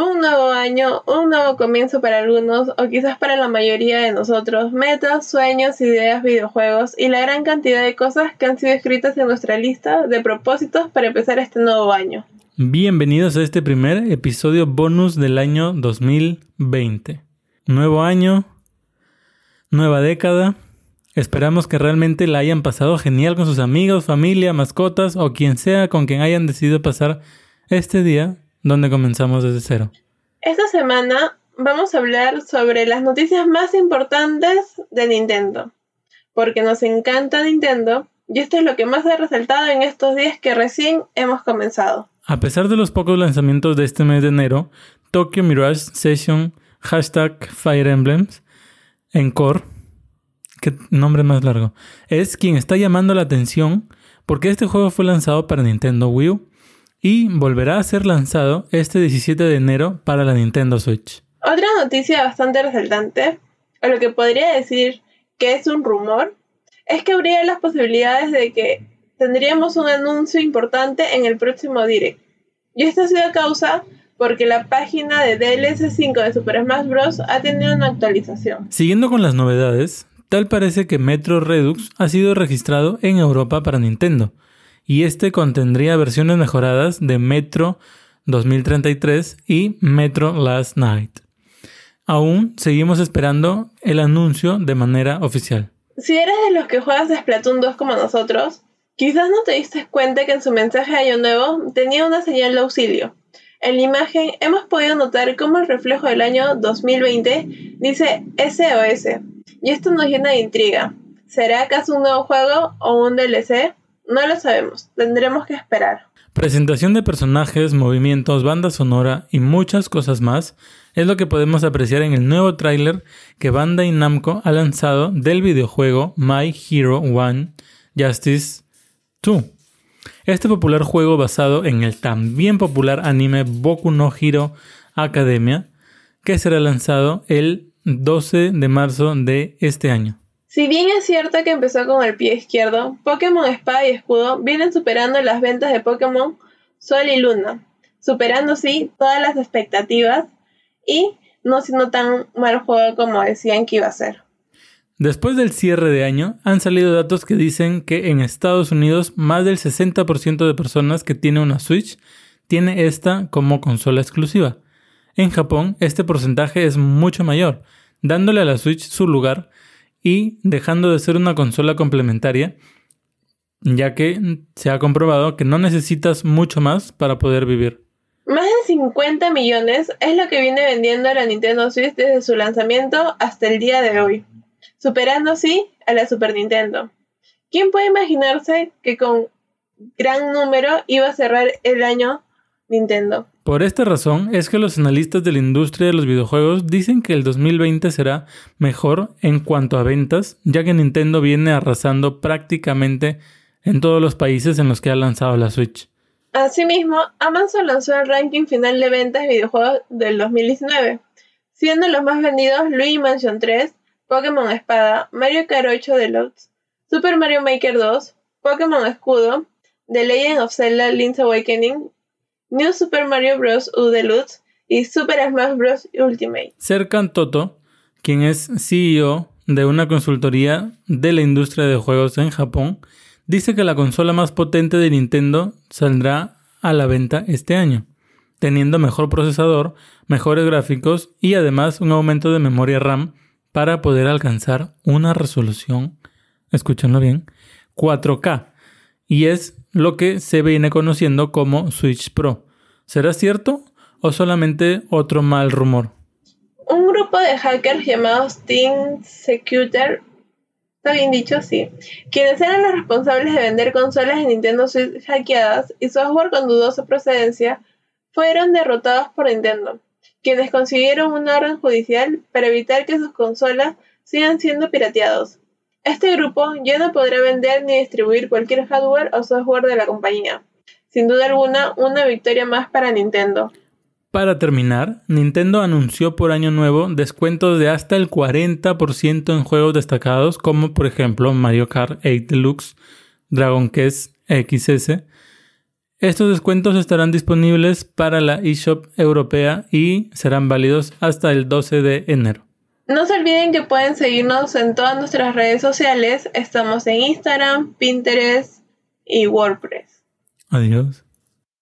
Un nuevo año, un nuevo comienzo para algunos o quizás para la mayoría de nosotros, metas, sueños, ideas, videojuegos y la gran cantidad de cosas que han sido escritas en nuestra lista de propósitos para empezar este nuevo año. Bienvenidos a este primer episodio bonus del año 2020. Nuevo año, nueva década. Esperamos que realmente la hayan pasado genial con sus amigos, familia, mascotas o quien sea con quien hayan decidido pasar este día donde comenzamos desde cero. Esta semana vamos a hablar sobre las noticias más importantes de Nintendo, porque nos encanta Nintendo y esto es lo que más ha resaltado en estos días que recién hemos comenzado. A pesar de los pocos lanzamientos de este mes de enero, Tokyo Mirage Session, hashtag Fire Emblems, Encore, qué nombre más largo, es quien está llamando la atención porque este juego fue lanzado para Nintendo Wii U y volverá a ser lanzado este 17 de enero para la Nintendo Switch. Otra noticia bastante resaltante, o lo que podría decir que es un rumor, es que habría las posibilidades de que tendríamos un anuncio importante en el próximo Direct. Y esto ha sido a causa porque la página de DLS5 de Super Smash Bros. ha tenido una actualización. Siguiendo con las novedades, tal parece que Metro Redux ha sido registrado en Europa para Nintendo y este contendría versiones mejoradas de Metro 2033 y Metro Last Night. Aún seguimos esperando el anuncio de manera oficial. Si eres de los que juegas Splatoon 2 como nosotros, quizás no te diste cuenta que en su mensaje de Año Nuevo tenía una señal de auxilio. En la imagen hemos podido notar cómo el reflejo del año 2020 dice SOS, y esto nos llena de intriga. ¿Será acaso un nuevo juego o un DLC? No lo sabemos, tendremos que esperar. Presentación de personajes, movimientos, banda sonora y muchas cosas más es lo que podemos apreciar en el nuevo tráiler que Bandai Namco ha lanzado del videojuego My Hero One Justice 2. Este popular juego basado en el también popular anime Boku no Hero Academia, que será lanzado el 12 de marzo de este año. Si bien es cierto que empezó con el pie izquierdo, Pokémon Espada y Escudo vienen superando las ventas de Pokémon Sol y Luna, superando sí todas las expectativas y no siendo tan mal juego como decían que iba a ser. Después del cierre de año, han salido datos que dicen que en Estados Unidos más del 60% de personas que tienen una Switch tiene esta como consola exclusiva. En Japón, este porcentaje es mucho mayor, dándole a la Switch su lugar y dejando de ser una consola complementaria, ya que se ha comprobado que no necesitas mucho más para poder vivir. Más de 50 millones es lo que viene vendiendo la Nintendo Switch desde su lanzamiento hasta el día de hoy, superando así a la Super Nintendo. ¿Quién puede imaginarse que con gran número iba a cerrar el año Nintendo? Por esta razón es que los analistas de la industria de los videojuegos dicen que el 2020 será mejor en cuanto a ventas, ya que Nintendo viene arrasando prácticamente en todos los países en los que ha lanzado la Switch. Asimismo, Amazon lanzó el ranking final de ventas de videojuegos del 2019, siendo los más vendidos Luigi Mansion 3, Pokémon Espada, Mario Kart 8 Deluxe, Super Mario Maker 2, Pokémon Escudo, The Legend of Zelda Link's Awakening New Super Mario Bros. U Deluxe y Super Smash Bros. Ultimate. Serkan Toto, quien es CEO de una consultoría de la industria de juegos en Japón, dice que la consola más potente de Nintendo saldrá a la venta este año, teniendo mejor procesador, mejores gráficos y además un aumento de memoria RAM para poder alcanzar una resolución, escúchenlo bien, 4K, y es lo que se viene conociendo como Switch Pro. ¿Será cierto o solamente otro mal rumor? Un grupo de hackers llamados Team Security, está bien dicho, sí, quienes eran los responsables de vender consolas de Nintendo Switch hackeadas y software con dudosa procedencia, fueron derrotados por Nintendo, quienes consiguieron una orden judicial para evitar que sus consolas sigan siendo pirateados. Este grupo ya no podrá vender ni distribuir cualquier hardware o software de la compañía. Sin duda alguna, una victoria más para Nintendo. Para terminar, Nintendo anunció por año nuevo descuentos de hasta el 40% en juegos destacados como por ejemplo Mario Kart 8 Deluxe, Dragon Quest XS, Estos descuentos estarán disponibles para la eShop europea y serán válidos hasta el 12 de enero. No se olviden que pueden seguirnos en todas nuestras redes sociales. Estamos en Instagram, Pinterest y WordPress. Adiós.